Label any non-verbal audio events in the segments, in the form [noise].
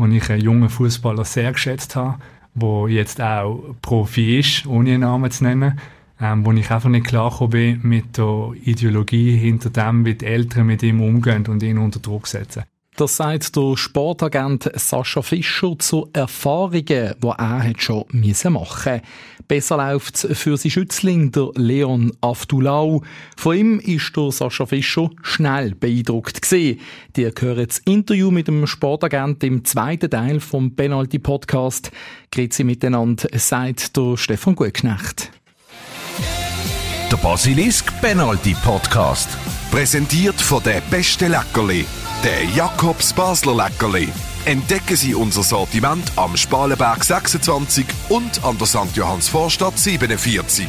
wo ich einen jungen Fußballer sehr geschätzt habe, der jetzt auch Profi ist, ohne einen Namen zu nennen, ähm, wo ich einfach nicht klar bin mit der Ideologie hinter dem, wie die Eltern mit ihm umgehen und ihn unter Druck setzen. Das sagt der Sportagent Sascha Fischer zu Erfahrungen, die er schon machen musste. Besser läuft es für seinen Schützling, der Leon Aftulau. Von ihm ist der Sascha Fischer schnell beeindruckt. Die hören das Interview mit dem Sportagent im zweiten Teil vom Penalty Podcast. Grüezi miteinander, sagt der Stefan Gutknecht. Der Basilisk Penalty Podcast. Präsentiert von der beste Leckerli der Jakobs Basler Leckerli. Entdecken Sie unser Sortiment am Spalenberg 26 und an der St. Johanns Vorstadt 47.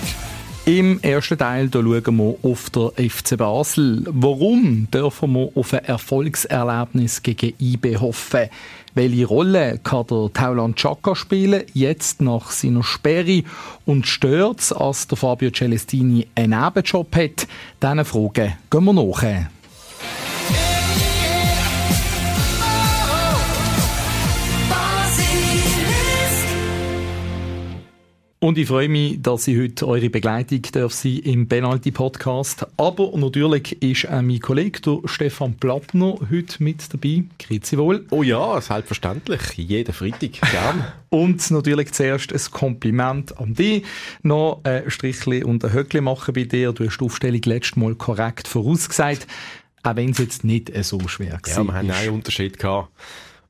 Im ersten Teil da schauen wir auf der FC Basel. Warum dürfen wir auf ein Erfolgserlebnis gegen IB hoffen? Welche Rolle kann der Tauland Chaka spielen, jetzt nach seiner Sperre? Und stört es, dass der Fabio Celestini einen Nebenjob hat? Diesen Fragen gehen wir nach. Und ich freue mich, dass ich heute eure Begleitung darf sein im Penalty Podcast. Aber natürlich ist auch mein Kollege, der Stefan Plattner, heute mit dabei. Grüezi wohl. Oh ja, selbstverständlich. Jeden Freitag. Gern. [laughs] und natürlich zuerst ein Kompliment an dich. Noch ein Strichli und ein Höckli machen bei dir. Du hast die Aufstellung letztes Mal korrekt vorausgesagt. Auch wenn es jetzt nicht so schwer war. Ja, wir haben einen Unterschied gehabt.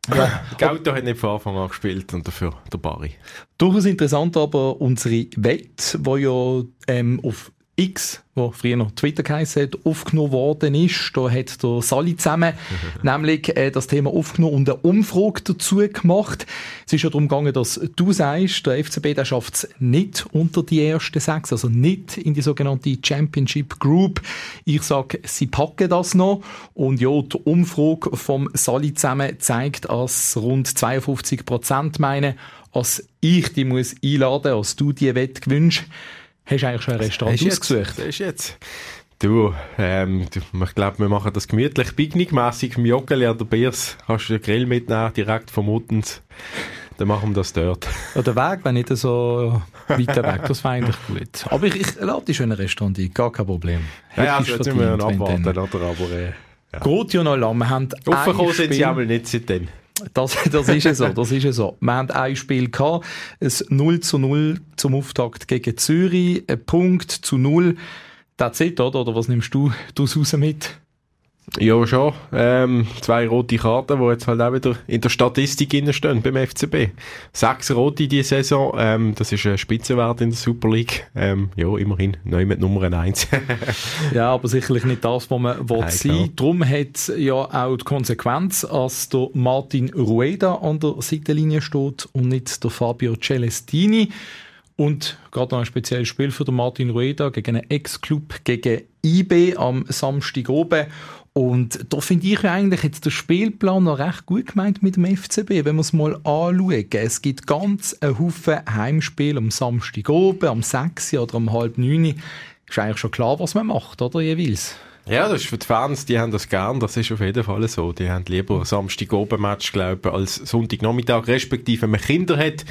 Ja, Gauto hat nicht von Anfang an gespielt und dafür der Barry. Durchaus interessant aber unsere Wette, die ja ähm, auf X, wo früher noch Twitter geheißen hat, aufgenommen worden ist. Da hat der Sali zusammen [laughs] nämlich äh, das Thema aufgenommen und eine Umfrage dazu gemacht. Es ist ja darum gegangen, dass du sagst, der FCB der schafft es nicht unter die ersten sechs, also nicht in die sogenannte Championship Group. Ich sage, sie packen das noch. Und ja, die Umfrage vom Sali zusammen zeigt, dass rund 52 Prozent meinen, als ich die muss einladen, als du die gewünscht Hast du eigentlich schon ein Restaurant das ausgesucht? das ist jetzt. Du, ähm, ich glaube, wir machen das gemütlich, picknickmässig im Joggeli an der Biers. Kannst du den Grill mitnehmen, direkt vom Muttens. Dann machen wir das dort. Ja, der Weg wäre nicht so weiter weg, das wäre eigentlich gut. Aber ich, ich lade dich schon in ein Restaurant ein, gar kein Problem. Ja, ja also jetzt müssen wir abwarten, oder? Aber, äh, ja. Geht ja noch lange. Wir haben Aufgekommen sind sie aber nicht seitdem. Das, das ist ja so, das ist ja so. Wir haben ein Spiel gehabt, ein 0 zu 0 zum Auftakt gegen Zürich, ein Punkt zu 0. Das ist oder? Oder was nimmst du daraus mit? Ja, schon. Ähm, zwei rote Karten, die jetzt halt auch wieder in der Statistik stehen beim FCB. Sechs rote diese Saison, ähm, das ist ein Spitzenwert in der Super League. Ähm, ja, immerhin neu mit Nummer eins. [laughs] ja, aber sicherlich nicht das, was man will Nein, sein will. Darum hat ja auch die Konsequenz, dass der Martin Rueda an der Seitenlinie steht und nicht der Fabio Celestini. Und gerade noch ein spezielles Spiel für den Martin Rueda gegen einen Ex-Club, gegen IB am Samstag oben. Und da finde ich eigentlich jetzt der Spielplan noch recht gut gemeint mit dem FCB, wenn wir es mal anschauen. Es gibt ganz einen Haufen Heimspiele am Samstag oben, am 6 oder am halb 9. Ist eigentlich schon klar, was man macht, oder jeweils? Ja, das ist für die Fans, die haben das gern, das ist auf jeden Fall so. Die haben lieber Samstag oben Match, glaube ich, als Sonntagnachmittag, respektive wenn man Kinder hat,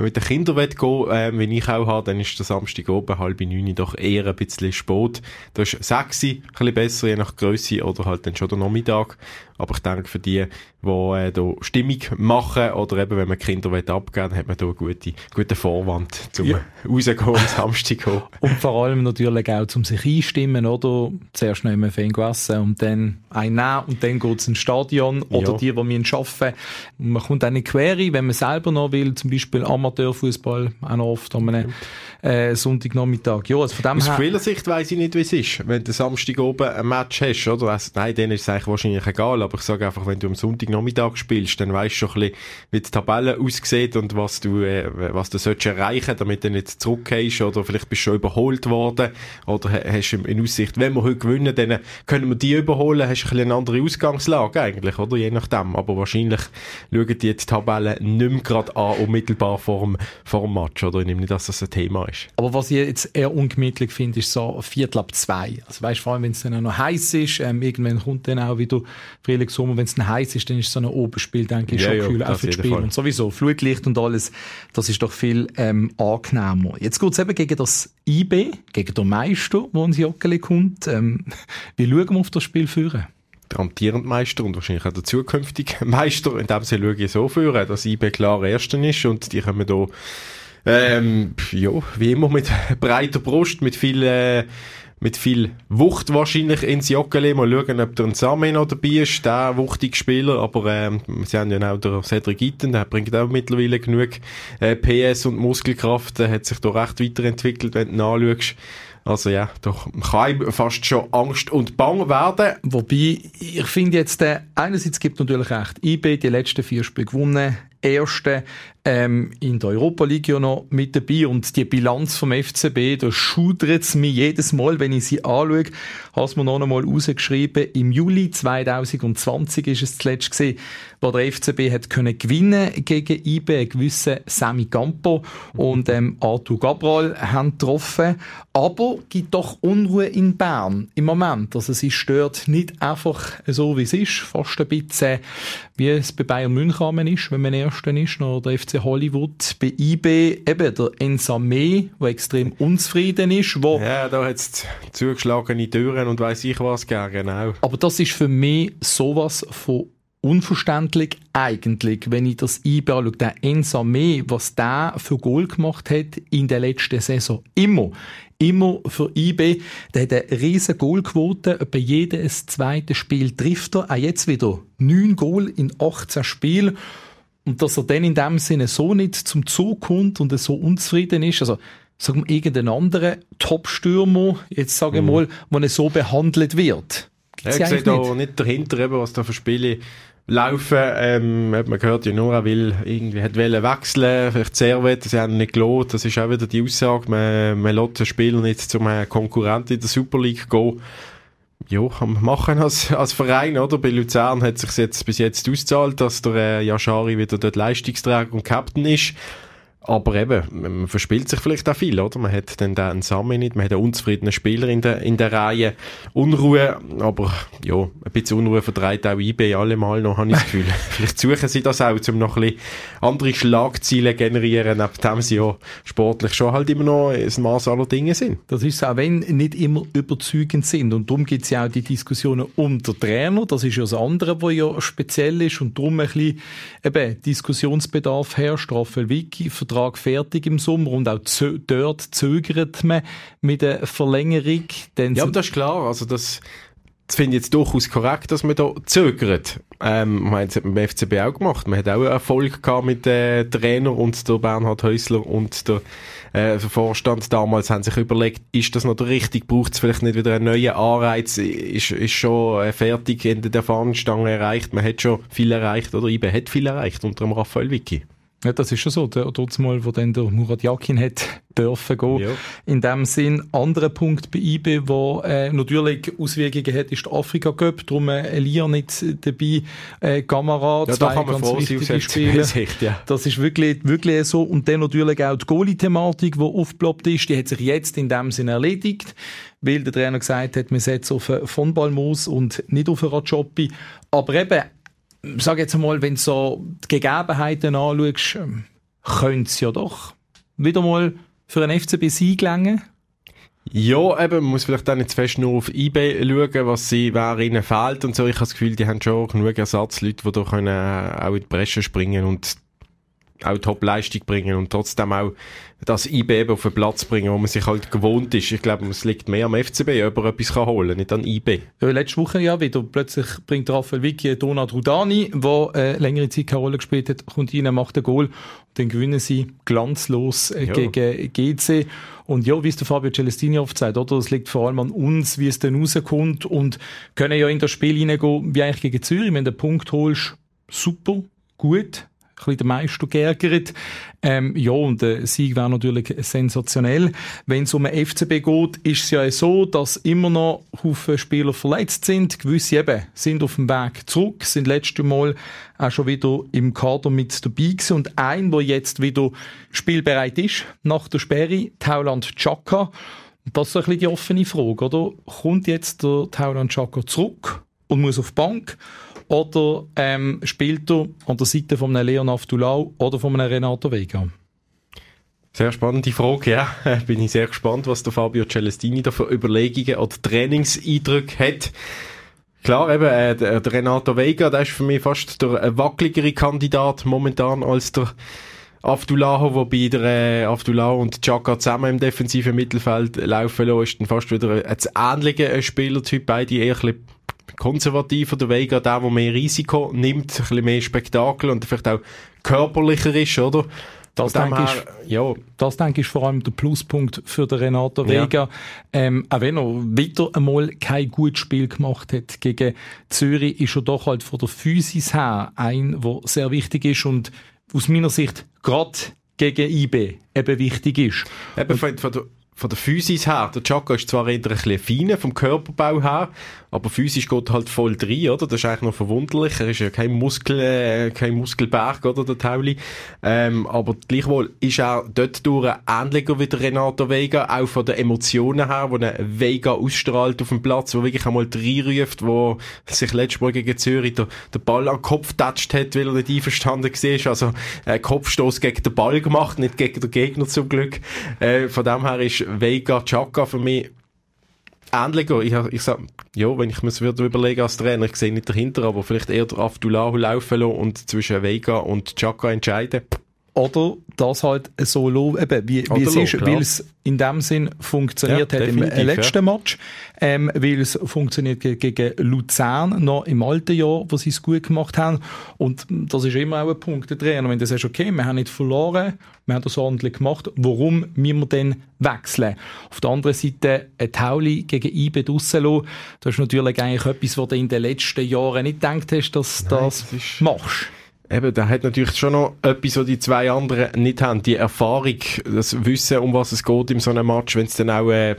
wenn man mit den Kindern will gehen, äh, wenn ich auch habe, dann ist der Samstag oben, halb neun, doch eher ein bisschen spät. Da ist sexy, ein bisschen besser, je nach Größe oder halt dann schon der Nachmittag. Aber ich denke, für die, die äh, da Stimmung machen oder eben, wenn man Kinder will abgeben hat man da einen guten, guten Vorwand zum ja. rausgehen am Samstag. [laughs] Und vor allem natürlich auch zum sich einstimmen, oder? Zuerst noch im Fan essen und dann ein nehmen und dann geht es ins Stadion oder ja. die, die müssen arbeiten. Man kommt in die Quere, wenn man selber noch will, zum Beispiel Amateurfußball, auch noch oft an einem äh, Sonntagnachmittag. Ja, also von dem Aus Spielersicht weiss ich nicht, wie es ist, wenn du Samstag oben ein Match hast, oder? Also, nein, denen ist es eigentlich wahrscheinlich egal, aber ich sage einfach, wenn du am Sonntagnachmittag spielst, dann weißt du schon ein bisschen, wie die Tabelle aussieht und was du, äh, was du sollst erreichen, damit du nicht zurückgehst oder vielleicht bist du schon überholt worden oder hast du in Aussicht, wenn wir heute gewinnen, dann können wir die überholen, hast ist ein bisschen eine andere Ausgangslage eigentlich, oder? Je nachdem. Aber wahrscheinlich schauen die jetzt die Tabelle nicht mehr gerade an, unmittelbar vor dem, vor dem Match, oder? Ich nehme nicht, dass das ein Thema ist. Aber was ich jetzt eher ungemütlich finde, ist so Viertel ab zwei. Also weißt, vor allem, wenn es dann auch noch heiß ist, ähm, irgendwann kommt dann auch wieder Frühling, Sommer, wenn es dann heiß ist, dann ist so ein Oberspiel, denke ich, Ja, schon ja, kühl, auch das für das Spiel. Fall. Und sowieso, Flutlicht und alles, das ist doch viel ähm, angenehmer. Jetzt geht es eben gegen das IB, gegen den Meister, der ins Joggeli kommt. Ähm, [laughs] wie schauen wir auf das Spiel führen? der amtierende Meister und wahrscheinlich auch der zukünftige [laughs] Meister. In dem Sinne schaue ich so führen, dass IB klar Erster ist und die kommen da, ähm, ja, wie immer mit [laughs] breiter Brust, mit viel, äh, mit viel Wucht wahrscheinlich ins Joggeli. Mal schauen, ob der ein Same noch dabei ist, der wuchtige Spieler. Aber ähm, sie haben ja auch den Cedric Itten, der bringt auch mittlerweile genug äh, PS und Muskelkraft. Der hat sich da recht weiterentwickelt, wenn du ihn anschaust. Also ja, doch kann einem fast schon Angst und Bang werden. Wobei, ich finde jetzt, äh, einerseits gibt natürlich recht, IB die letzten vier Spiele gewonnen, erste ähm, in der Europa League ja noch mit dabei und die Bilanz vom FCB, da schudert es mich jedes Mal, wenn ich sie anschaue, hast mir noch einmal rausgeschrieben, im Juli 2020 ist es zuletzt gesehen, wo der FCB hat können gewinnen gegen IB, ein gewisser Sami Campo und ähm, Arthur Gabral haben getroffen, aber gibt doch Unruhe in Bern im Moment, also es ist dort nicht einfach so wie es ist, fast ein bisschen wie es bei Bayern München ist, wenn man Erster ist, oder der FC Hollywood, bei IB eben der Ensame, der extrem unzufrieden ist, wo Ja, da hat es zugeschlagene Türen und weiss ich was gegeben, genau. aber das ist für mich sowas von unverständlich eigentlich, wenn ich das IB anschaue. Der Ensame, was der für Goal gemacht hat in der letzten Saison. Immer. Immer für IB. Der hat eine riesen Goalquote. Bei jedes zweite Spiel trifft er. Auch jetzt wieder neun Goal in 18 Spielen. Und dass er dann in dem Sinne so nicht zum Zug kommt und so unzufrieden ist, also sagen wir irgendeinen anderen Top-Stürmer, jetzt sage ich mal, wo er so behandelt wird. Ja, Gibt's ich ja sehe eigentlich da nicht. nicht dahinter, eben, was da für Spiele laufen. Ähm, man hört ja nur, er will irgendwie hat wollen wechseln, vielleicht Servet, das haben nicht gelohnt. Das ist auch wieder die Aussage, man, man lässt den Spieler nicht zum äh, Konkurrenten in der Super League gehen. Ja, man machen als, als Verein, oder? Bei Luzern hat sich jetzt bis jetzt ausgezahlt, dass der äh, Yashari wieder dort Leistungsträger und Captain ist. Aber eben, man verspielt sich vielleicht auch viel, oder? Man hat dann da einen Sami nicht, man hat einen unzufriedenen Spieler in der, in der Reihe. Unruhe, aber ja, ein bisschen Unruhe vertreibt auch IB allemal noch, habe ich das Gefühl. [laughs] vielleicht suchen sie das auch, um noch ein bisschen andere Schlagziele generieren, nachdem sie ja sportlich schon halt immer noch ein Maß aller Dinge sind. Das ist auch wenn nicht immer überzeugend sind. Und darum gibt es ja auch die Diskussionen um den Trainer. Das ist ja das andere, was ja speziell ist. Und darum ein bisschen eben Diskussionsbedarf herrscht. Raphael Vicky, Vertrag fertig im Sommer. Und auch dort zögert man mit der Verlängerung. Denn Ja, aber das ist klar. Also das, das finde ich jetzt durchaus korrekt, dass man da zögert. Ähm, ich meine, das hat man beim FCB auch gemacht. Man hat auch Erfolg gehabt mit dem Trainer und der Bernhard Häusler und der äh, Vorstand damals haben sich überlegt, ist das noch der richtige? Braucht es vielleicht nicht wieder einen neuen Anreiz? Ist, ist schon äh, fertig Ende der Fahnenstange erreicht? Man hat schon viel erreicht oder IBE hat viel erreicht unter dem Raphael Vicky. Ja, das ist schon so. Dort mal, wo dann der Murat Yakin hat [laughs] dürfen gehen. Ja. In dem Sinn, anderer Punkt bei IB, wo äh, natürlich Auswirkungen hat, ist der Afrika Cup. Darum äh, Elia nicht dabei, äh, Ja, zwei ganz froh wichtige Spiele. FCB-Sicht, ja. Das ist wirklich, wirklich so. Und dann natürlich auch die Goalie-Thematik, die aufgeploppt ist, die hat sich jetzt in dem Sinn erledigt, weil der Trainer gesagt hat, wir setzen auf von Balmos und nicht auf einen Rajopi. Aber eben, sag jetzt mal, wenn du so die Gegebenheiten anschaust, ähm, könnte es ja doch wieder mal für einen FCB Sieg gelingen. Ja, eben, man muss vielleicht auch nicht zu fest nur auf eBay schauen, was sie, wer ihnen fehlt und so. Ich habe das Gefühl, die haben schon genug Ersatzleute, die da können äh, auch in die Bresche springen und auch Top-Leistung bringen und trotzdem auch das IB auf den Platz bringen, wo man sich halt gewohnt ist. Ich glaube, es liegt mehr am FCB, ob er etwas kann holen kann, nicht an IB. Ja, letzte Woche ja wieder. Plötzlich bringt Raphael Vicky Donat Rudani, der äh, längere Zeit keine Rolle gespielt hat, kommt rein, macht ein Goal. Und dann gewinnen sie glanzlos äh, Ja. gegen GC. Und ja, wie es der Fabio Celestini oft sagt, oder? Es liegt vor allem an uns, wie es dann rauskommt. Und können ja in das Spiel hineingehen, wie eigentlich gegen Zürich. Wenn du einen Punkt holst, super, gut. Bisschen der Meister geärgert. Ähm, ja, und der Sieg wäre natürlich sensationell. Wenn es um den FCB geht, ist es ja so, dass immer noch Haufen Spieler verletzt sind. Gewisse eben sind auf dem Weg zurück, sind letztes Mal auch schon wieder im Kader mit dabei gewesen. Und ein, der jetzt wieder spielbereit ist, nach der Sperre, Tauland Chaka. Das ist ein bisschen die offene Frage, oder? Kommt jetzt der Tauland Chaka zurück und muss auf die Bank? Oder ähm, spielt er an der Seite von einem Leon Aftulau oder von einem Renato Vega? Sehr spannende Frage, ja. [laughs] Bin ich sehr gespannt, was der Fabio Celestini da für Überlegungen oder Trainingseindrücke hat. Klar, eben, äh, der, Renato Vega, der ist für mich fast der wackeligere Kandidat momentan als der Avdulaho, wobei der äh, Avdulaho und Chaka zusammen im defensiven Mittelfeld laufen lassen, ist dann fast wieder ein, ähnlicher Spielertyp, beide eher ein bisschen konservativer, der Vega, der, der mehr Risiko nimmt, ein bisschen mehr Spektakel und vielleicht auch körperlicher ist, oder? Das denke, ich, ja. das denke ich vor allem der Pluspunkt für den Renato Vega. Ja. Ähm, auch wenn er wieder einmal kein gutes Spiel gemacht hat gegen Zürich, ist er doch halt von der Physis her ein, der sehr wichtig ist und aus meiner Sicht gerade gegen IB eben wichtig ist. Eben von, von der von der Physis her, der Chaka ist zwar eher ein bisschen feiner vom Körperbau her, aber physisch geht halt voll drin, oder? Das ist eigentlich noch verwunderlich. Er ist ja kein Muskel, äh, kein Muskelberg, oder, der Tauli. Ähm, aber gleichwohl ist er dort durch ähnlicher wie der Renato Vega, auch von den Emotionen her, wo ein Vega ausstrahlt auf dem Platz, wo wirklich einmal reinruft, wo sich letztes Mal gegen Zürich der, der Ball am Kopf getatscht hat, weil er nicht einverstanden war. Also, äh, Kopfstoß gegen den Ball gemacht, nicht gegen den Gegner zum Glück. Äh, von dem her ist Vega Chaka für mich ähnlicher. Ich, ich sag, ja, wenn ich mir das würde überlegen als Trainer, ich sehe nicht dahinter, aber vielleicht eher Abdullah laufen lassen und zwischen Vega und Chaka entscheiden. Oder das halt so eben, wie, wie es ist, weil es in dem Sinn funktioniert ja, hat im letzten ja. Match, ähm, weil es funktioniert gegen Luzern noch im alten Jahr, wo sie es gut gemacht haben. Und das ist immer auch ein Punkt der Trainer. Wenn du sagst, okay, wir haben nicht verloren, wir haben das ordentlich gemacht, warum müssen wir denn wechseln? Auf der anderen Seite, ein Tauli gegen IBE draussen das ist natürlich eigentlich etwas, was du in den letzten Jahren nicht gedacht hast, dass du das, das machst. Eben, da hat natürlich schon noch etwas, was die zwei anderen nicht haben. Die Erfahrung, das Wissen, um was es geht in so einem Match, wenn es dann auch äh,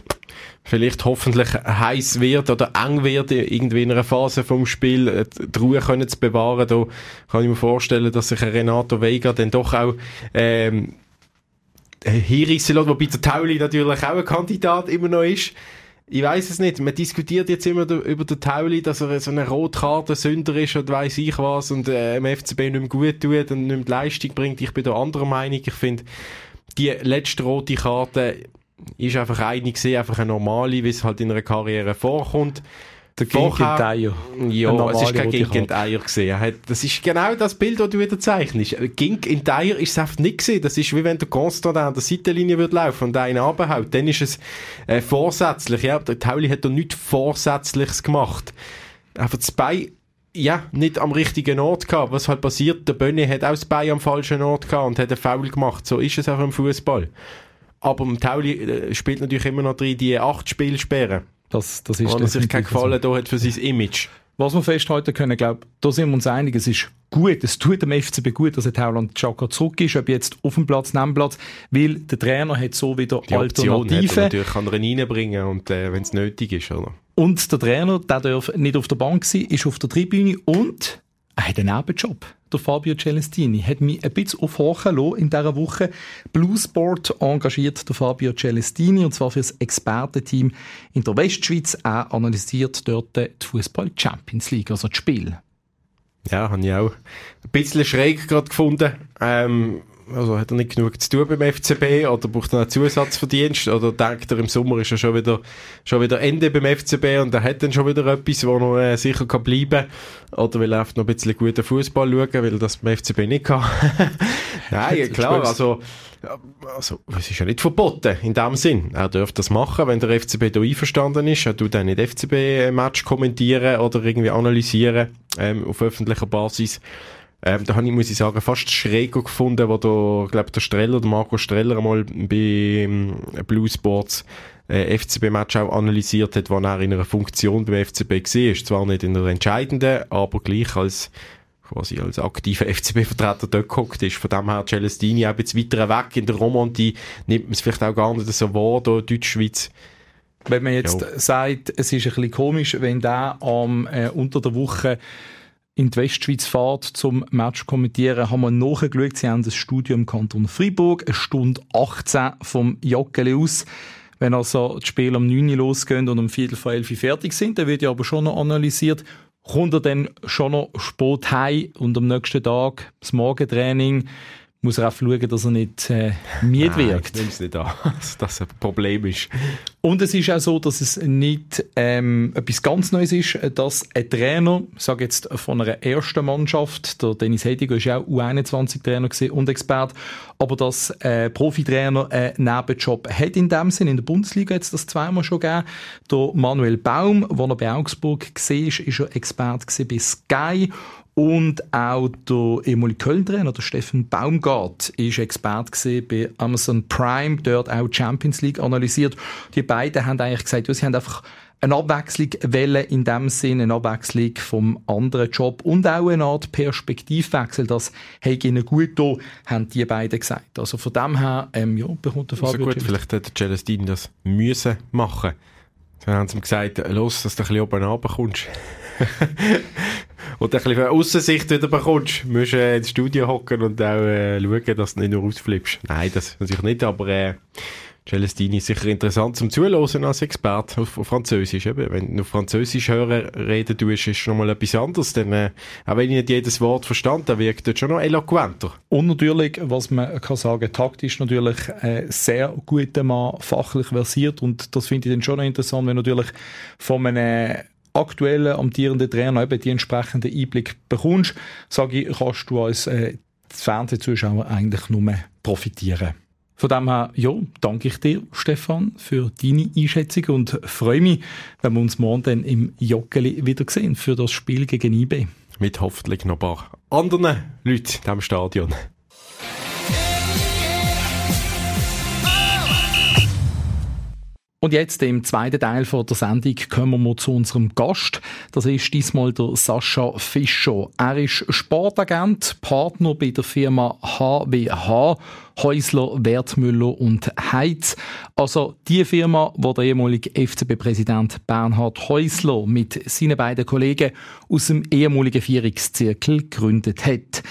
vielleicht hoffentlich heiß wird oder eng wird, in einer Phase vom Spiel, äh, die Ruhe können zu bewahren. Da kann ich mir vorstellen, dass sich Renato Vega dann doch auch ähm, hinreissen lässt, wobei der Tauli natürlich auch ein Kandidat immer noch ist ich weiß es nicht. Man diskutiert jetzt immer über den Tauli, dass er so eine Rotkarte-Sünder ist und weiß ich was und äh, im FCB nicht mehr gut tut und nicht mehr die Leistung bringt. Ich bin der anderer Meinung. Ich finde, die letzte rote Karte ist einfach eine gesehen, einfach eine normale, wie es halt in einer Karriere vorkommt. Der Ginkenteier. Ja, es ist kein Ginkenteier gesehen. Das ist genau das Bild, das du wieder zeichnest. Ginkenteier ist es einfach nicht gesehen. Das ist wie wenn der Constant an der Seitenlinie würde laufen und einen abhaut. Dann ist es äh, vorsätzlich. Ja, der Tauli hat da nichts Vorsätzliches gemacht. Einfach das Bein ja, nicht am richtigen Ort gehabt. Was halt passiert, der Bönni hat auch das Bein am falschen Ort gehabt und hat einen Foul gemacht. So ist es auch im Fußball. Aber im Tauli äh, spielt natürlich immer noch drin die acht Spielsperren. Das, das ist er sich keinen Gefallen so. da hat für sein Image. Was wir festhalten können, glaube da sind wir uns einig, es ist gut, es tut dem FCB gut, dass der Tauland Chaka zurück ist, ob jetzt auf dem Platz, neben dem Platz, weil der Trainer hat so wieder Die Alternativen. natürlich kann er ihn reinbringen und äh, wenn es nötig ist, oder? Und der Trainer, der darf nicht auf der Bank sein, ist auf der Tribüne und er hat einen Nebenjob der Fabio Celestini, hat mich ein bisschen aufhorchen in dieser Woche. Bluesport engagiert der Fabio Celestini, und zwar für das Expertenteam in der Westschweiz. Er analysiert dort die Fußball Champions League, also das Spiel. Ja, habe ich auch ein bisschen schräg gerade gefunden. Ähm, also hat er nicht genug zu tun beim FCB oder braucht er einen Zusatzverdienst oder denkt er im Sommer ist er schon wieder, schon wieder Ende beim FCB und er hat dann schon wieder etwas, wo noch äh, sicher kann bleiben oder will er einfach noch ein bisschen guten Fußball schauen, weil das beim FCB nicht kann. [laughs] Nein, klar, also, also es ist ja nicht verboten in dem Sinn. Er dürfte das machen, wenn der FCB da einverstanden ist. Er tut dann nicht FCB-Match kommentieren oder irgendwie analysieren ähm, auf öffentlicher Basis. Ähm, da habe ich, muss ich sagen, fast schräger gefunden, wo der, glaube der Streller, der Marco Streller einmal bei ähm, Blue Sports äh, FCB-Match auch analysiert hat, wann er in einer Funktion beim FCB war. Zwar nicht in einer entscheidenden, aber gleich als quasi als aktiver FCB-Vertreter dort gehockt ist. Von dem her Celestini auch bisschen weiter weg in der Romantie nimmt man es vielleicht auch gar nicht so wahr, da Deutschschweiz. Wenn man jetzt jo. sagt, es ist ein bisschen komisch, wenn der am äh, unter der Woche in die Westschweiz fährt zum Match kommentieren, haben wir nachgeschaut. Sie haben das Studio im Kanton Freiburg, eine Stunde 18 vom Joggeli aus. Wenn also das Spiel um 9 Uhr losgehen und um Viertel vor 11 Uhr fertig sind, dann wird ja aber schon noch analysiert, kommt er dann schon noch spät heim und am nächsten Tag das Morgentraining muss er auch schauen, dass er nicht äh, müde wirkt. Nein, ich nicht an, [laughs] dass das ein Problem ist. Und es ist auch so, dass es nicht ähm, etwas ganz Neues ist, dass ein Trainer, ich sage jetzt von einer ersten Mannschaft, der Dennis Hediger ist auch U21-Trainer und Expert, aber dass ein Profitrainer einen Nebenjob hat in dem Sinn. In der Bundesliga hat es das zweimal schon gegeben. Der Manuel Baum, der er bei Augsburg war, ist er Expert bei Sky und auch der ehemalige Köln-Trainer, der Steffen Baumgart, ist Expert bei Amazon Prime, dort auch Champions League analysiert. Die beiden haben eigentlich gesagt, ja, sie haben einfach eine Abwechslung wählen in dem Sinne, eine Abwechslung vom anderen Job und auch eine Art Perspektivwechsel. Das hat ihnen gut da, haben die beiden gesagt. Also von dem her, ähm, ja, bekommt der Fabio... Also gut, vielleicht hätte Celestine das müssen machen. Dann haben sie ihm gesagt, los, dass du ein bisschen oben runterkommst. [laughs] und ein bisschen Aussicht wieder bekommst, musst du äh, ins Studio hocken und auch äh, schauen, dass du nicht nur ausflippst. Nein, das natürlich nicht, aber äh, Celestini ist sicher interessant zum Zuhören als Experte auf, Französisch. Eben. Wenn du Französisch hören reden tust, ist schon mal etwas anderes. Denn, äh, auch wenn ich nicht jedes Wort verstand, dann wirkt das schon noch eloquenter. Und natürlich, was man kann sagen, taktisch natürlich äh, sehr guter Mann, fachlich versiert. Und das finde ich dann schon noch interessant, wenn natürlich von einem aktuellen amtierenden Trainer eben die entsprechenden Einblick bekommst, sage ich, kannst du als äh, Fernsehzuschauer eigentlich nur profitieren. Von dem her, ja, danke ich dir, Stefan, für deine Einschätzung und freue mich, wenn wir uns morgen dann im Joggeli wieder sehen für das Spiel gegen IB. Mit hoffentlich noch ein paar anderen Leuten in diesem Stadion. Und jetzt im zweiten Teil von der Sendung kommen wir zu unserem Gast. Das ist diesmal der Sascha Fischer. Er ist Sportagent, Partner bei der Firma HWH, Häusler, Wertmüller und Heiz. Also die Firma, wo der ehemalige FCB-Präsident Bernhard Häusler mit seinen beiden Kollegen aus dem ehemaligen Vierungszirkel gegründet hat.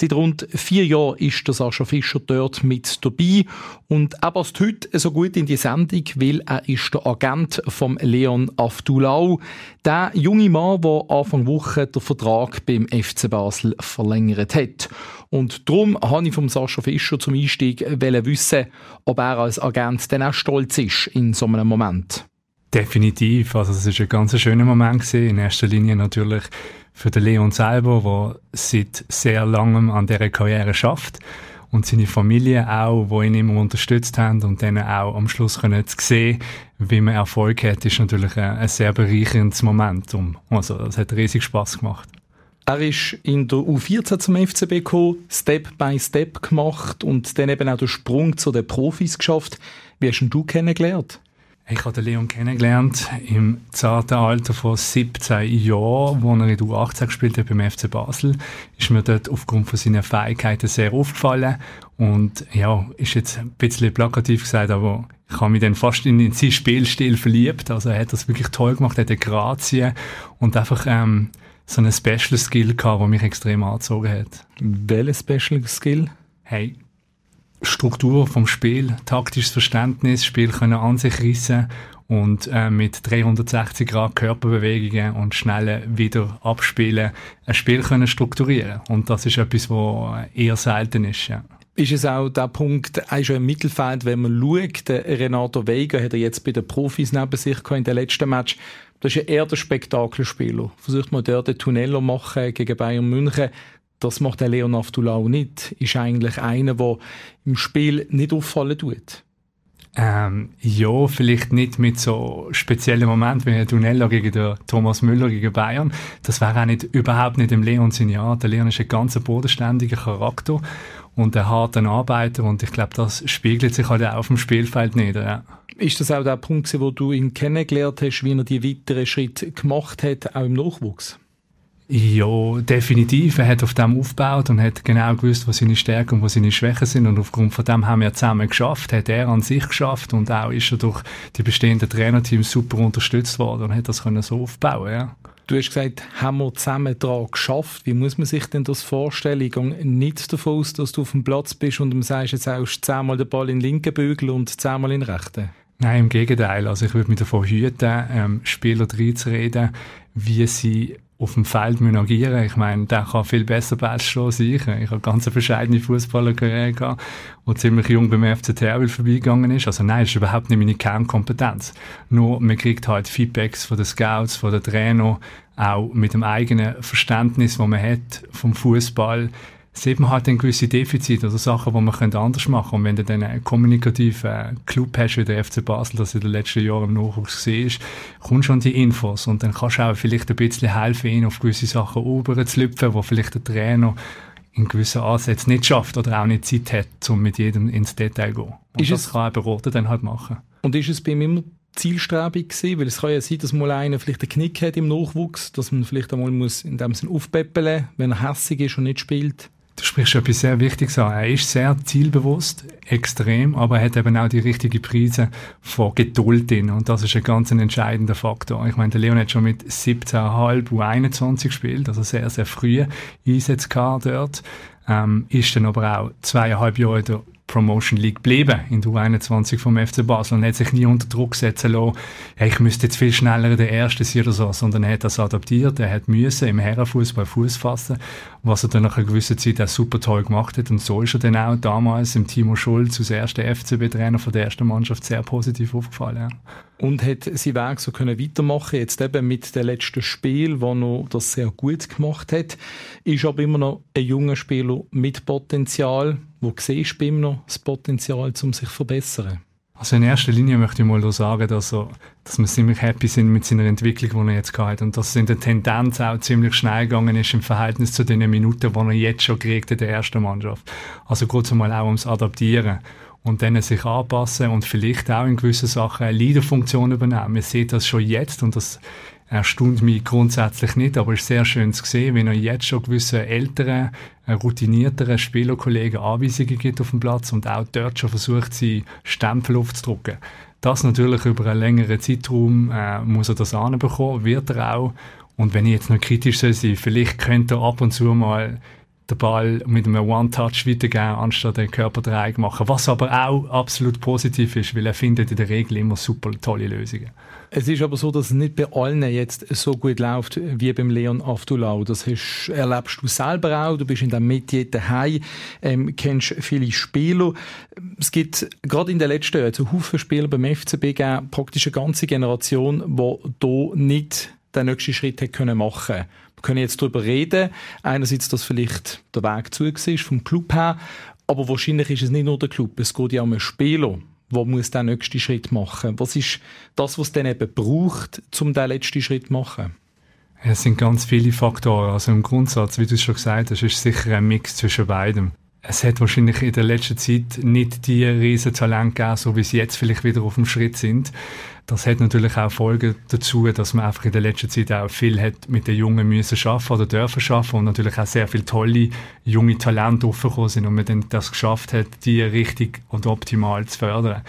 Seit rund vier Jahren ist der Sascha Fischer dort mit dabei und er passt heute so gut in die Sendung, weil er ist der Agent vom Leon Aftulau, der junge Mann, der Anfang Woche den Vertrag beim FC Basel verlängert hat. Und darum habe ich vom Sascha Fischer zum Einstieg wissen, ob er als Agent dann auch stolz ist in so einem Moment. Definitiv. Also es ist ein ganz schöner Moment. In erster Linie natürlich für den Leon selber, der seit sehr langem an dieser Karriere schafft und seine Familie auch, wo ihn immer unterstützt haben und dann auch am Schluss können zu sehen, wie man Erfolg hat, ist natürlich ein, ein sehr bereicherndes Momentum. Also es hat riesig Spaß gemacht. Er ist in der U14 zum FCB gekommen, Step by Step gemacht und dann eben auch den Sprung zu den Profis geschafft. Wie hast du ihn kennengelernt? Ich habe Leon kennengelernt im zarten Alter von 17 Jahren, wo er in der U18 gespielt hat beim FC Basel. Ist mir dort aufgrund von seinen Fähigkeiten sehr aufgefallen. Und ja, ist jetzt ein bisschen plakativ gesagt, aber ich habe mich dann fast in, in seinen Spielstil verliebt. Also er hat das wirklich toll gemacht, er hat eine Grazie und einfach ähm, so einen Special Skill gehabt, der mich extrem angezogen hat. Welcher Special Skill? Hey, Struktur vom Spiel, taktisches Verständnis, Spiel können an sich rissen und äh, mit 360 Grad Körperbewegungen und schnellen wieder abspielen ein Spiel können strukturieren und das ist etwas, was eher selten ist. Ja. Ist es auch der Punkt, auch schon im Mittelfeld, wenn man schaut, Renato Vega hat er jetzt bei den Profis neben sich in den letzten Match, das ist ja eher der Spektakelspieler. Versucht man dort den Tunneller machen gegen Bayern München das macht der Leon Aftulau nicht. Ist eigentlich einer, der im Spiel nicht auffallen tut. Ähm, ja, vielleicht nicht mit so speziellen Momenten wie Dunella gegen den Thomas Müller gegen Bayern. Das wäre auch nicht, überhaupt nicht im Leon sein Jahr. Der Leon ist ein ganz bodenständiger Charakter und ein harter Arbeiter und ich glaube, das spiegelt sich halt auch auf dem Spielfeld nieder. Ja. Ist das auch der Punkt, wo du ihn kennengelernt hast, wie er die weiteren Schritte gemacht hat, auch im Nachwuchs? Ja, definitiv. Er hat auf dem aufgebaut und hat genau gewusst, was seine Stärken und was seine Schwächen sind. Und aufgrund von dem haben wir zusammen geschafft, hat er an sich geschafft und auch ist er durch die bestehenden Trainerteams super unterstützt worden und hat das können so aufbauen, ja. Du hast gesagt, haben wir zusammen daran geschafft. Wie muss man sich denn das vorstellen? Ich gehe nicht davon aus, dass du auf dem Platz bist und du sagst, jetzt auch zehnmal den Ball in den linken Bügel und zehnmal in den rechten. Nein, im Gegenteil. Also ich würde mich davon hüten, ähm, Spieler reinzureden, wie sie auf dem Feld müssen agieren Ich meine, der kann viel besser Ball schlagen als ich. Ich habe ganz eine bescheidene Fußballerkarriere gehabt, wo ziemlich jung beim FC Terwil vorbeigegangen ist. Also nein, das ist überhaupt nicht meine Kernkompetenz. Nur, man kriegt halt Feedbacks von den Scouts, von den Trainern, auch mit dem eigenen Verständnis, das man hat vom Fußball sieht man halt ein gewisse Defizite oder Sachen, die man anders machen könnte. Und wenn du dann einen kommunikativen Club hast wie der FC Basel, das in den letzten Jahren im Nachwuchs gesehen ist, kommst schon die Infos und dann kannst du auch vielleicht ein bisschen helfen, ihn auf gewisse Sachen überzulüpfen, wo vielleicht der Trainer in gewissen Ansätzen nicht schafft oder auch nicht Zeit hat, um mit jedem ins Detail zu gehen. Und ist das es, kann ein Berater dann halt machen. Und ist es bei ihm immer zielstrebig gewesen? Weil es kann ja sein, dass mal einer vielleicht einen Knick hat im Nachwuchs, dass man vielleicht einmal muss in dem Sinn aufpäppeln, wenn er hässig ist und nicht spielt. Du sprichst etwas sehr Wichtiges an. Er ist sehr zielbewusst, extrem, aber er hat eben auch die richtige Prise von Geduld drin. Und das ist ein ganz entscheidender Faktor. Ich meine, der Leon hat schon mit 17,5 U21 gespielt, also sehr, sehr früh Einsätze gehabt dort. Ähm, ist dann aber auch zweieinhalb Jahre in der Promotion League geblieben in der U21 vom FC Basel und hat sich nie unter Druck setzen lassen, ja, ich müsste jetzt viel schneller der Erste sein oder so, sondern er hat das adaptiert, er hat müssen im Herrenfußball Fuß fassen, was er dann nach einer gewissen Zeit auch super toll gemacht hat und so ist er dann auch damals im Timo Schulz als erster FCB-Trainer von der ersten Mannschaft sehr positiv aufgefallen. Ja und hat seinen Weg so können weitermachen jetzt eben mit dem letzten Spiel, wo er das sehr gut gemacht hat, ist aber immer noch ein junger Spieler mit Potenzial. Wo siehst du bei noch das Potenzial, um sich zu verbessern? Also in erster Linie möchte ich mal sagen, dass, er, dass wir ziemlich happy sind mit seiner Entwicklung, die er jetzt hat und dass es in der Tendenz auch ziemlich schnell gegangen ist im Verhältnis zu den Minuten, die er jetzt schon kriegt in der ersten Mannschaft. Also kurz einmal auch ums Adaptieren und dann sich anpassen und vielleicht auch in gewissen Sachen eine Leaderfunktion übernehmen. Man sieht das schon jetzt und das erstaunt mich grundsätzlich nicht, aber es ist sehr schön zu sehen, wenn er jetzt schon gewissen älteren, äh, routinierteren Spielerkollegen Anweisungen gibt auf dem Platz und auch dort schon versucht, sie Stempel aufzudrücken. Das natürlich über einen längeren Zeitraum äh, muss er das anbekommen, wird er auch. Und wenn ich jetzt noch kritisch sein soll, vielleicht könnte er ab und zu mal den Ball mit einem One-Touch weitergeben, anstatt den Körperdreieck machen. Was aber auch absolut positiv ist, weil er findet in der Regel immer super tolle Lösungen. Es ist aber so, dass es nicht bei allen jetzt so gut läuft wie beim Leon Aftulau. Das hast, erlebst du selber auch. Du bist in dem Metier daheim, ähm, kennst viele Spieler. Es gibt gerade in den letzten Jahren so Haufen Spieler beim FCB gegeben, praktisch eine ganze Generation, die hier nicht den nächsten Schritt hätte können machen können. Wir können jetzt darüber reden. Einerseits, dass vielleicht der Weg zu ist vom Club her, aber wahrscheinlich ist es nicht nur der Club. Es geht ja um einen Spieler, der muss den nächsten Schritt machen. Was ist das, was es dann eben braucht, um den letzten Schritt zu machen? Es sind ganz viele Faktoren. Also im Grundsatz, wie du es schon gesagt hast, ist sicher ein Mix zwischen beidem es hat wahrscheinlich in der letzten Zeit nicht die riesen Talente gegeben, so wie sie jetzt vielleicht wieder auf dem Schritt sind. Das hat natürlich auch Folgen dazu, dass man einfach in der letzten Zeit auch viel hat mit den Jungen müssen schaffen oder dürfen schaffen und natürlich auch sehr viele tolle junge Talente aufgekommen sind und man dann das geschafft hat, die richtig und optimal zu fördern.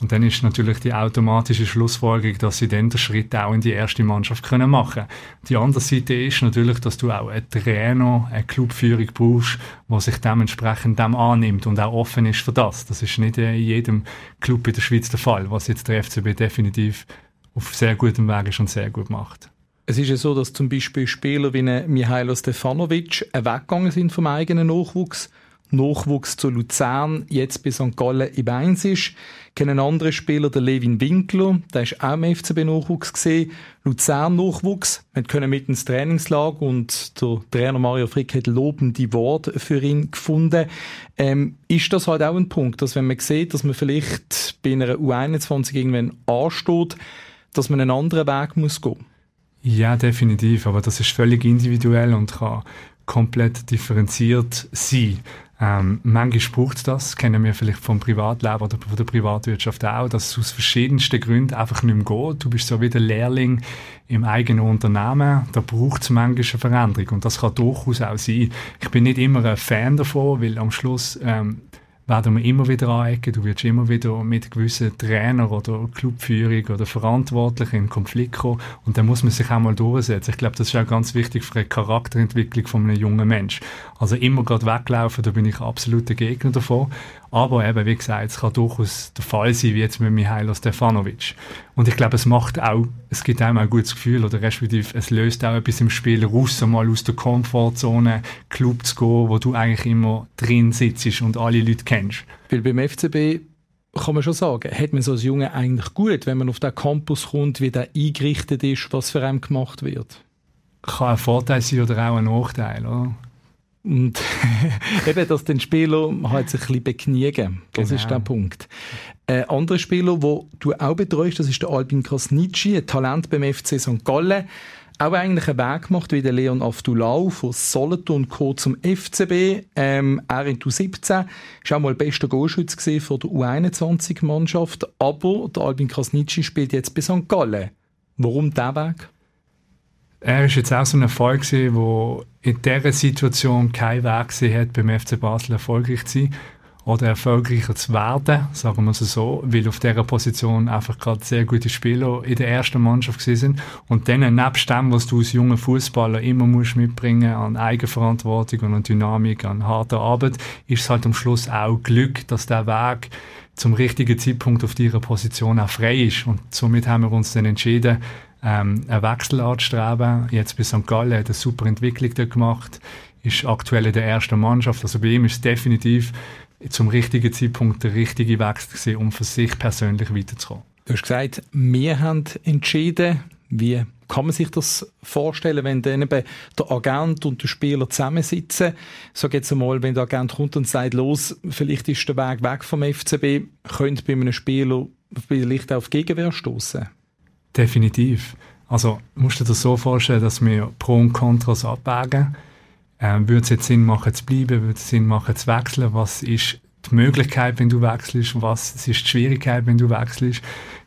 Und dann ist natürlich die automatische Schlussfolgerung, dass sie dann den Schritt auch in die erste Mannschaft können machen Die andere Seite ist natürlich, dass du auch einen Trainer, eine Clubführung brauchst, der sich dementsprechend dem annimmt und auch offen ist für das. Das ist nicht in jedem Club in der Schweiz der Fall, was jetzt der FCB definitiv auf sehr gutem Weg ist und sehr gut macht. Es ist ja so, dass zum Beispiel Spieler wie Mihailo Stefanovic weggegangen sind vom eigenen Nachwuchs Nachwuchs zu Luzern, jetzt bei St. Gallen im Eins ist. Kennen andere Spieler, der Levin Winkler, der ist auch im FCB-Nachwuchs gesehen. Luzern-Nachwuchs. Wir können mit ins Trainingslager und der Trainer Mario Frick hat lobende Worte für ihn gefunden. Ähm, ist das halt auch ein Punkt, dass wenn man sieht, dass man vielleicht bei einer U21 irgendwann ansteht, dass man einen anderen Weg muss gehen? Ja, definitiv. Aber das ist völlig individuell und kann komplett differenziert sein. Ähm, manchmal braucht das, kennen wir vielleicht vom Privatleben oder von der Privatwirtschaft auch, dass es aus verschiedensten Gründen einfach nicht mehr geht. Du bist so wie der Lehrling im eigenen Unternehmen, da braucht es manchmal eine Veränderung und das kann durchaus auch sein. Ich bin nicht immer ein Fan davon, weil am Schluss ähm, werden wir immer wieder anecken. Du wirst immer wieder mit gewissen Trainer oder Clubführung oder Verantwortlichen in Konflikt kommen. Und dann muss man sich auch mal durchsetzen. Ich glaube, das ist auch ganz wichtig für eine Charakterentwicklung von einem jungen Mensch. Also immer gerade weglaufen, da bin ich absolut der Gegner davon. Aber eben, wie gesagt, es kann durchaus der Fall sein, wie jetzt mit Mihailo Stefanovic. Und ich glaube, es macht auch, es gibt einem auch ein gutes Gefühl, oder respektive, es löst auch etwas im Spiel raus, mal aus der Komfortzone Club zu gehen, wo du eigentlich immer drin sitzt und alle Leute kennst. Weil beim FCB kann man schon sagen, hat man so als Junge eigentlich gut, wenn man auf den Campus kommt, wie der eingerichtet ist, was für einen gemacht wird? Kann ein Vorteil sein oder auch ein Nachteil, oder? Und [laughs] eben, dass den Spieler halt sich ein bisschen bekniegen. Das genau. ist der Punkt. Ein anderer Spieler, wo du auch betreust, das ist der Albin Krasnitschi, ein Talent beim FC St. Gallen. Auch eigentlich einen Weg gemacht wie der Leon Aftulau von Solothurn Co. zum FCB. Ähm, er in U17 ist auch mal bester Goalschütze von der U21-Mannschaft. Aber der Albin Krasnitschi spielt jetzt bei St. Gallen. Warum der Weg? Er ist jetzt auch so ein Fall wo in dieser Situation kein Weg gesehen hat, beim FC Basel erfolgreich zu sein oder erfolgreicher zu werden, sagen wir es so, weil auf dieser Position einfach gerade sehr gute Spieler in der ersten Mannschaft sind und dann nebst dem, was du als junger Fußballer immer musst mitbringen an Eigenverantwortung und an Dynamik, an harter Arbeit, ist es halt am Schluss auch Glück, dass der Weg zum richtigen Zeitpunkt auf dieser Position auch frei ist und somit haben wir uns dann entschieden, ähm, einen Wechsel anzustreben. Jetzt bei St. Gallen hat eine super Entwicklung dort gemacht, ist aktuell in der ersten Mannschaft. Also bei ihm ist es definitiv zum richtigen Zeitpunkt der richtige Wechsel gewesen, um für sich persönlich weiterzukommen. Du hast gesagt, wir haben entschieden, wie kann man sich das vorstellen, wenn dann eben der Agent und der Spieler zusammensitzen? Sag jetzt einmal, wenn der Agent kommt und sagt, los, vielleicht ist der Weg weg vom FCB, könnte bei einem Spieler vielleicht auf Gegenwehr stoßen? Definitiv. Also musst du dir das so vorstellen, dass wir Pro und Kontras abwägen. Ähm, würde es jetzt Sinn machen zu bleiben? Würde es Sinn machen zu wechseln? Was ist die Möglichkeit, wenn du wechselst? Was ist die Schwierigkeit, wenn du wechselst?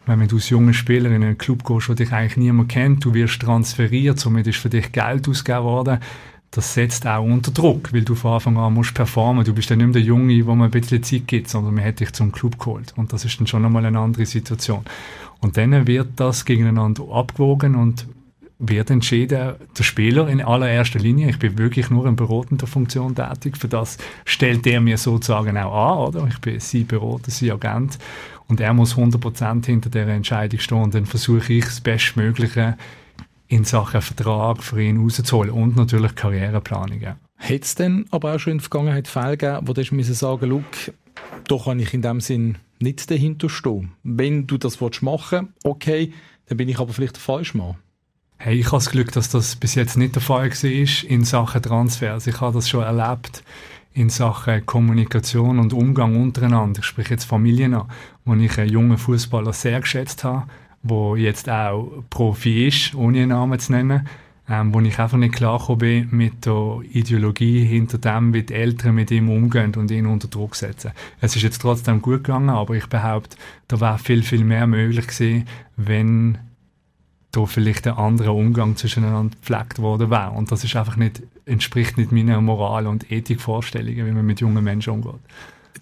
Meine, wenn du als junger Spieler in einen Club gehst, wo dich eigentlich niemand kennt, du wirst transferiert, somit ist für dich Geld ausgegeben worden, das setzt auch unter Druck, weil du von Anfang an musst performen. Du bist dann nicht mehr der Junge, wo man ein bisschen Zeit gibt, sondern man hat dich zum Club geholt. Und das ist dann schon nochmal eine andere Situation. Und dann wird das gegeneinander abgewogen und wird entschieden, der Spieler in allererster Linie, ich bin wirklich nur in beratender Funktion tätig, für das stellt er mir sozusagen auch an, oder? Ich bin sein Berater, sein Agent und er muss 100% hinter der Entscheidung stehen und dann versuche ich das Bestmögliche in Sachen Vertrag für ihn rauszuholen und natürlich Karriereplanung. Ja. Hat es denn aber auch schon in der Vergangenheit Fälle gegeben, wo du sagen sagen look, da kann ich in dem Sinn nicht dahinter stehen. Wenn du das machen willst, okay, dann bin ich aber vielleicht der falsche Mann. Hey, ich habe das Glück, dass das bis jetzt nicht der Fall war in Sachen Transfers. Ich habe das schon erlebt in Sachen Kommunikation und Umgang untereinander. Ich spreche jetzt Familien an, wo ich einen jungen Fußballer sehr geschätzt habe, wo jetzt auch Profi ist, ohne einen Namen zu nennen, ähm, wo ich einfach nicht klar bin mit der Ideologie hinter dem, wie die Eltern mit ihm umgehen und ihn unter Druck setzen. Es ist jetzt trotzdem gut gegangen, aber ich behaupte, da wäre viel, viel mehr möglich gewesen, wenn da vielleicht ein anderer Umgang zwischeneinander gepflegt worden wäre. Und das ist einfach nicht, entspricht nicht meiner Moral- und Ethikvorstellungen, wie man mit jungen Menschen umgeht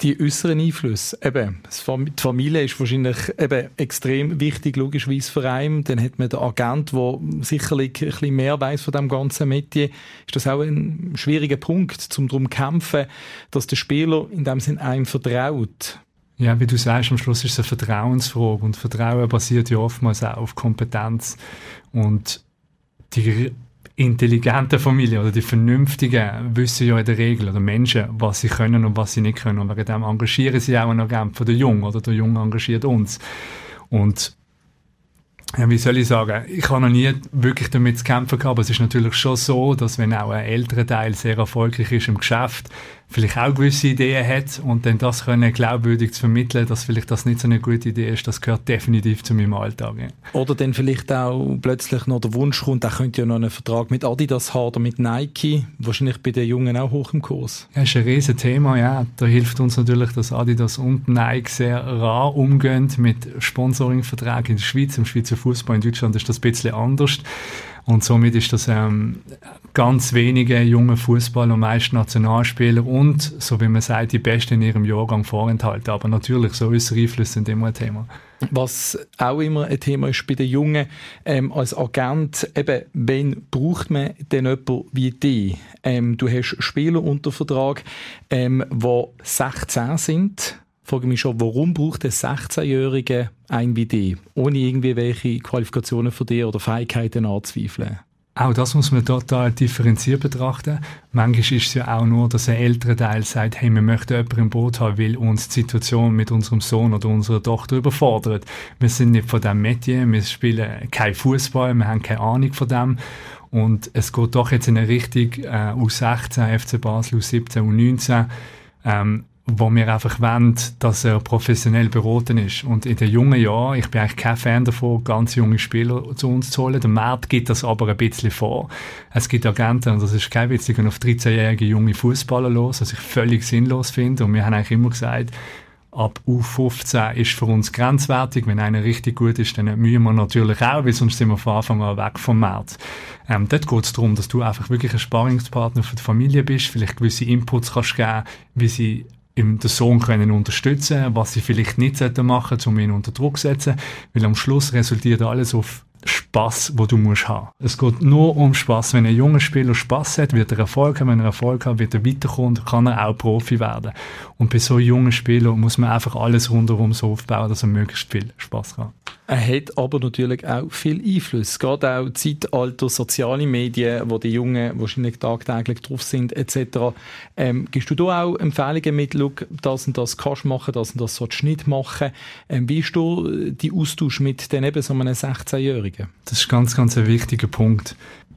die äußeren Einflüsse, eben, die Familie ist wahrscheinlich eben extrem wichtig, logischerweise für einen. Dann hat man den Agent, der sicherlich ein bisschen mehr weiß von dem ganzen Metier. Ist das auch ein schwieriger Punkt, um darum zu kämpfen, dass der Spieler in dem Sinn einem vertraut? Ja, wie du sagst, am Schluss ist es eine Vertrauensfrage und Vertrauen basiert ja oftmals auch auf Kompetenz und die intelligenten Familien oder die vernünftigen wissen ja in der Regel, oder Menschen, was sie können und was sie nicht können. Und wegen dem engagieren sie auch einen Agent von der Jung oder der Jung engagiert uns. Und ja, wie soll ich sagen, ich habe noch nie wirklich damit zu kämpfen gehabt, aber es ist natürlich schon so, dass wenn auch ein älterer Teil sehr erfolgreich ist im Geschäft, vielleicht auch gewisse Ideen hat und dann das können glaubwürdig zu vermitteln, dass vielleicht das nicht so eine gute Idee ist, das gehört definitiv zu meinem Alltag. Ja. Oder dann vielleicht auch plötzlich noch der Wunsch kommt, er könnte ja noch einen Vertrag mit Adidas haben oder mit Nike, wahrscheinlich bei den Jungen auch hoch im Kurs. Ja, ist ein riesen Thema, ja. Da hilft uns natürlich, dass Adidas und Nike sehr rar umgehen mit Sponsoringverträgen in der Schweiz, im Schweizer Fußball, in Deutschland ist das ein bisschen anders. Und somit ist das ähm, ganz wenige junge Fußballer meist Nationalspieler und, so wie man sagt, die Besten in ihrem Jahrgang vorenthalten. Aber natürlich, so ist Einflüsse sind immer ein Thema. Was auch immer ein Thema ist bei den Jungen, ähm, als Agent, eben, wen braucht man denn jemanden wie dich? Ähm, du hast Spieler unter Vertrag, ähm, die 16 sind, frage mich schon, warum braucht ein 16-Jähriger ein wie dich, ohne irgendwie welche Qualifikationen von dir oder Fähigkeiten anzuzweifeln? Auch das muss man total differenziert betrachten. Manchmal ist es ja auch nur, dass ein älterer Teil sagt, hey, wir möchten jemanden im Boot haben, weil uns die Situation mit unserem Sohn oder unserer Tochter überfordert. Wir sind nicht von dem Medien, wir spielen kein Fußball, wir haben keine Ahnung von dem. Und es geht doch jetzt in eine Richtung äh, U16, FC Basel, U17, U19. Ähm, wo wir einfach wollen, dass er professionell beraten ist. Und in den jungen Jahren, ich bin eigentlich kein Fan davon, ganz junge Spieler zu uns zu holen. Der Markt gibt das aber ein bisschen vor. Es gibt Agenten, und das ist kein Witz, die gehen auf 13-jährige junge Fußballer los, was ich völlig sinnlos finde. Und wir haben eigentlich immer gesagt, ab U15 ist für uns grenzwertig. Wenn einer richtig gut ist, dann müssen wir natürlich auch, weil sonst sind wir von Anfang an weg vom Markt. Ähm, dort geht es darum, dass du einfach wirklich ein Sparingspartner für die Familie bist, vielleicht gewisse Inputs kannst geben, wie sie den Sohn können unterstützen, was sie vielleicht nicht machen sollten, um ihn unter Druck zu setzen, weil am Schluss resultiert alles auf Spaß, wo du musst haben. Es geht nur um Spaß. Wenn ein junger Spieler Spaß hat, wird er Erfolg haben. Wenn er Erfolg hat, wird er weiterkommen, kann er auch Profi werden. Und bei so jungen Spielern muss man einfach alles rundherum so aufbauen, dass er möglichst viel Spaß hat. Er hat aber natürlich auch viel Einfluss. Gerade auch Zeitalter, soziale Medien, wo die Jungen wahrscheinlich tagtäglich drauf sind, etc. Ähm, gibst du da auch Empfehlungen mit, look, das und das kannst du machen, das und das sollst du nicht machen? Ähm, wie ist du die Austausch mit den eben so einem 16-Jährigen? Das ist ganz, ganz ein wichtiger Punkt.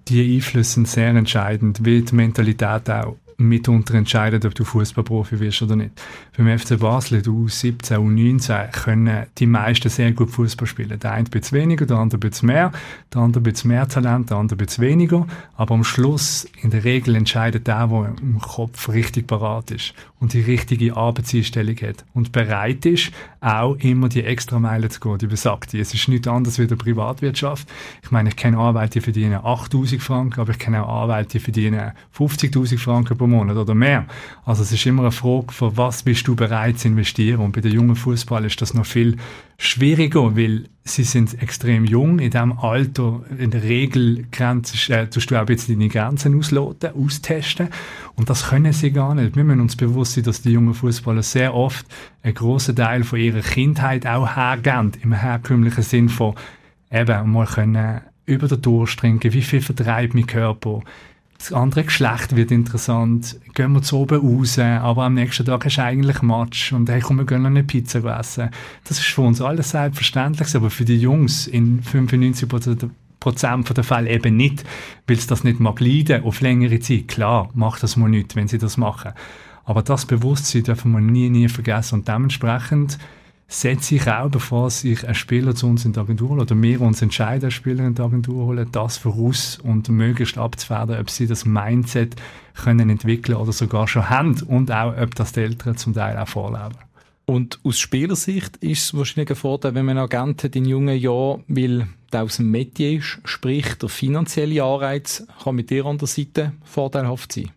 Die Einflüsse sind sehr entscheidend, wie die Mentalität auch mitunter entscheidet, ob du Fußballprofi wirst oder nicht. Beim FC Basel, du 17 und 19, können die meisten sehr gut Fußball spielen. Der eine ein weniger, der andere ein mehr, der andere ein mehr Talent, der andere ein weniger. Aber am Schluss, in der Regel, entscheidet der, der im Kopf richtig parat ist und die richtige Arbeitseinstellung hat und bereit ist, auch immer die extra Meile zu gehen, die besagte. Es ist nichts anderes wie der Privatwirtschaft. Ich meine, ich kenne Anwälte, die verdienen 8000 Franken, aber ich kenne auch Anwälte, die verdienen 50.000 Franken pro Monat oder mehr. Also es ist immer eine Frage, für was bist du bereit zu investieren? Und bei den jungen Fußball ist das noch viel schwieriger, weil sie sind extrem jung. In diesem Alter, in der Regel, äh, tust du auch ein bisschen deine Grenzen ausloten, austesten. Und das können sie gar nicht. Wir müssen uns bewusst sein, dass die jungen Fußballer sehr oft einen grossen Teil von ihrer Kindheit auch hergeben. Im herkömmlichen Sinn von, eben, mal können über den Durst trinken, wie viel vertreibt mein Körper, das andere Geschlecht wird interessant. Gehen wir zu oben raus, aber am nächsten Tag hast du eigentlich Matsch und hey, komm, wir gehen noch eine Pizza essen. Das ist für uns alles selbstverständlich, aber für die Jungs in 95 Prozent der Fälle eben nicht, weil es das nicht mag leiden auf längere Zeit. Klar, macht das mal nicht, wenn sie das machen. Aber das Bewusstsein dürfen wir nie, nie vergessen und dementsprechend setze ich auch, bevor sich ein Spieler zu uns in die Agentur holt, oder wir uns entscheiden, einen Spieler in die Agentur holen, das voraus und möglichst abzuwerten, ob sie das Mindset können entwickeln oder sogar schon haben und auch, ob das die Eltern zum Teil auch vorleben. Und aus Spielersicht ist es wahrscheinlich ein Vorteil, wenn man einen Agent hat in jungen Jahren, weil der aus dem Metier ist, sprich der finanzielle Anreiz kann mit dir an der Seite vorteilhaft sein.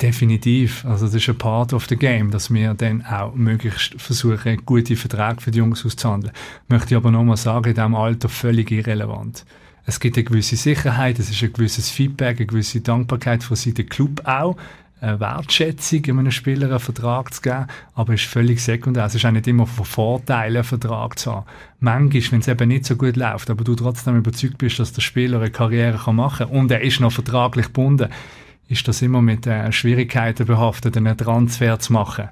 Definitiv. Also das ist ein Part of the game, dass wir dann auch möglichst versuchen, gute Verträge für die Jungs auszuhandeln. Möchte ich aber nochmal sagen, in diesem Alter völlig irrelevant. Es gibt eine gewisse Sicherheit, es ist ein gewisses Feedback, eine gewisse Dankbarkeit von Seiten Club auch, eine Wertschätzung, einem Spieler einen Vertrag zu geben, aber es ist völlig sekundär. Es ist auch nicht immer von Vorteil, einen Vertrag zu haben. Manchmal, wenn es eben nicht so gut läuft, aber du trotzdem überzeugt bist, dass der Spieler eine Karriere machen kann und er ist noch vertraglich gebunden, ist das immer mit äh, Schwierigkeiten behaftet, einen Transfer zu machen.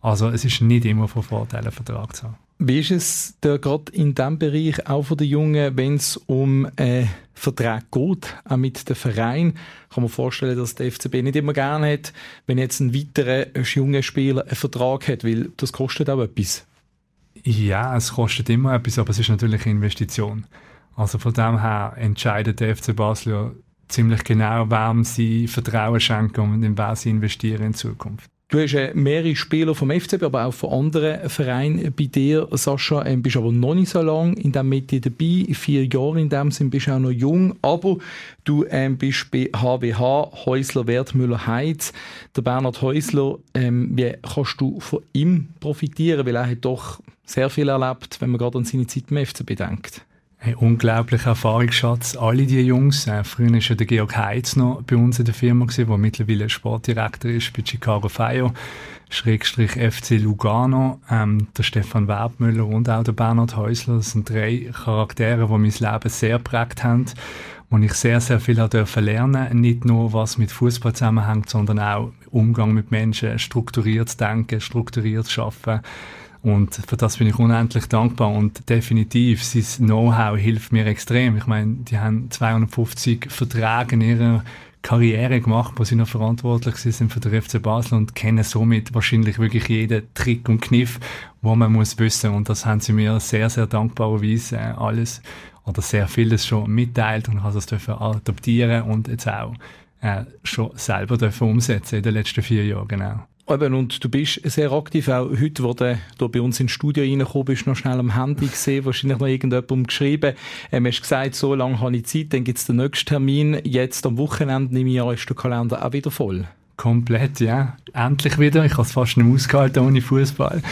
Also es ist nicht immer von Vorteil, einen Vertrag zu haben. Wie ist es da gerade in diesem Bereich, auch von den Jungen, wenn es um äh, Vertrag geht, auch mit dem Verein? Kann man vorstellen, dass der FCB nicht immer gerne hat, wenn jetzt ein weiterer junger Spieler einen Vertrag hat, weil das kostet auch etwas. Ja, es kostet immer etwas, aber es ist natürlich eine Investition. Also von dem her entscheidet der FC Basel ziemlich genau, wem sie Vertrauen schenken und in wer sie investieren in Zukunft. Du hast äh, mehrere Spieler vom FCB, aber auch von anderen Vereinen bei dir. Sascha, ähm, bist aber noch nicht so lange in diesem Medien dabei. Vier Jahre in dem Sinn bist auch noch jung. Aber du ähm, bist bei HWH, Häusler, Wertmüller, Heiz. Der Bernhard Häusler, ähm, wie kannst du von ihm profitieren? Weil er hat doch sehr viel erlebt, wenn man gerade an seine Zeit im FCB denkt. Ein unglaublicher Erfahrungsschatz. Alle die Jungs, äh, früher war ja der Georg Heitz noch bei uns in der Firma, der mittlerweile Sportdirektor ist bei Chicago Fire, Schrägstrich FC Lugano, ähm, der Stefan Werbmüller und auch der Bernhard Häusler. Das sind drei Charaktere, die mein Leben sehr prägt haben wo ich sehr, sehr viel dürfen lernen Nicht nur, was mit Fußball zusammenhängt, sondern auch Umgang mit Menschen, strukturiert denken, strukturiert arbeiten und für das bin ich unendlich dankbar und definitiv, sein Know-how hilft mir extrem. Ich meine, die haben 250 Verträge in ihrer Karriere gemacht, wo sie noch verantwortlich sind für den FC Basel und kennen somit wahrscheinlich wirklich jeden Trick und Kniff, wo man muss wissen. Und das haben sie mir sehr, sehr dankbarerweise äh, alles oder sehr vieles schon mitteilt und ich habe das dürfen adaptieren und jetzt auch äh, schon selber dürfen umsetzen in den letzten vier Jahren, genau. Eben, und du bist sehr aktiv, auch heute, wo du hier bei uns ins Studio reingekommen bist, noch schnell am Handy gesehen, [laughs] wahrscheinlich noch irgendjemandem geschrieben. Ähm, hast gesagt, so lange habe ich Zeit, dann gibt es den nächsten Termin. Jetzt am Wochenende ich an, ist der Kalender auch wieder voll. Komplett, ja. Endlich wieder. Ich habe es fast nicht ausgehalten ohne Fußball.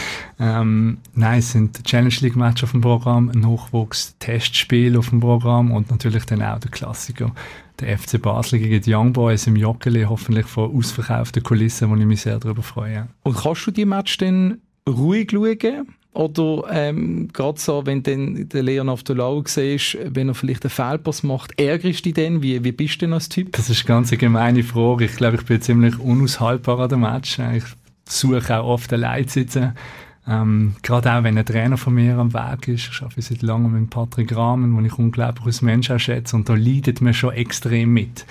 Ähm, nein, es sind Challenge League Match auf dem Programm, ein Nachwuchs-Testspiel auf dem Programm und natürlich dann auch der Klassiker der FC Basel gegen die Young Boys im Joggeli, hoffentlich vor ausverkauften Kulissen, wo ich mich sehr darüber freue. Und kannst du die Match dann ruhig schauen? Oder ähm, gerade so, wenn dann der Leon auf der Lau siehst, wenn er vielleicht einen Fehlpass macht, ärgerst du dich denn? Wie, wie bist du denn als Typ? Das ist ganz eine gemeine Frage. Ich glaube, ich bin ziemlich unaushaltbar an dem Match. Ich suche auch oft allein zu sitzen. Ähm, gerade auch, wenn ein Trainer von mir am Weg ist, ich arbeite seit langem mit Patrick Rahmen, den ich unglaublich als Mensch auch schätze, und da leidet man schon extrem mit.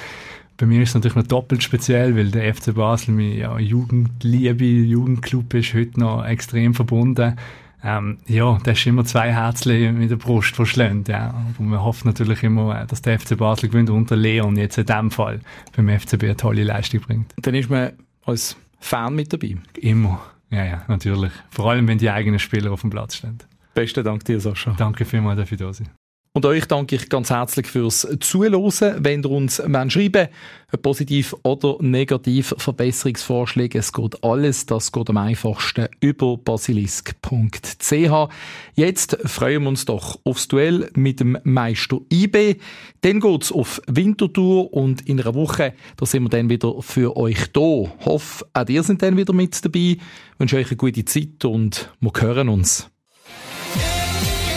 Bei mir ist es natürlich noch doppelt speziell, weil der FC Basel mit ja, Jugendliebe, Jugendclub ist heute noch extrem verbunden. Ähm, ja, da ist immer zwei Herzchen mit der Brust verschlönt, ja. Aber man hofft natürlich immer, dass der FC Basel gewinnt unter Leon jetzt in dem Fall beim FCB eine tolle Leistung bringt. Dann ist man als Fan mit dabei? Immer. Ja, ja, natürlich. Vor allem, wenn die eigenen Spieler auf dem Platz stehen. Besten Dank dir, Sascha. Danke vielmals, dass ich da sein. Und euch danke ich ganz herzlich fürs Zuhören. Wenn ihr uns schreiben positiv oder negativ Verbesserungsvorschläge, es geht alles, das geht am einfachsten über basilisk.ch. Jetzt freuen wir uns doch aufs Duell mit dem Meister IB. Dann geht's auf Wintertour und in einer Woche, da sind wir dann wieder für euch da. Hoffe, auch ihr sind dann wieder mit dabei. Ich wünsche euch eine gute Zeit und wir hören uns.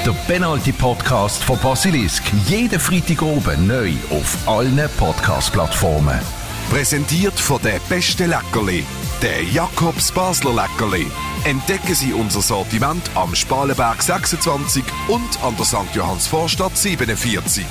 Der Penalty Podcast von Basilisk. Jeden Freitag oben neu auf allen Podcast-Plattformen. Präsentiert von der beste Leckerli, der Jakobs Basler Leckerli. Entdecken Sie unser Sortiment am Spalenberg 26 und an der St. Johanns Vorstadt 47.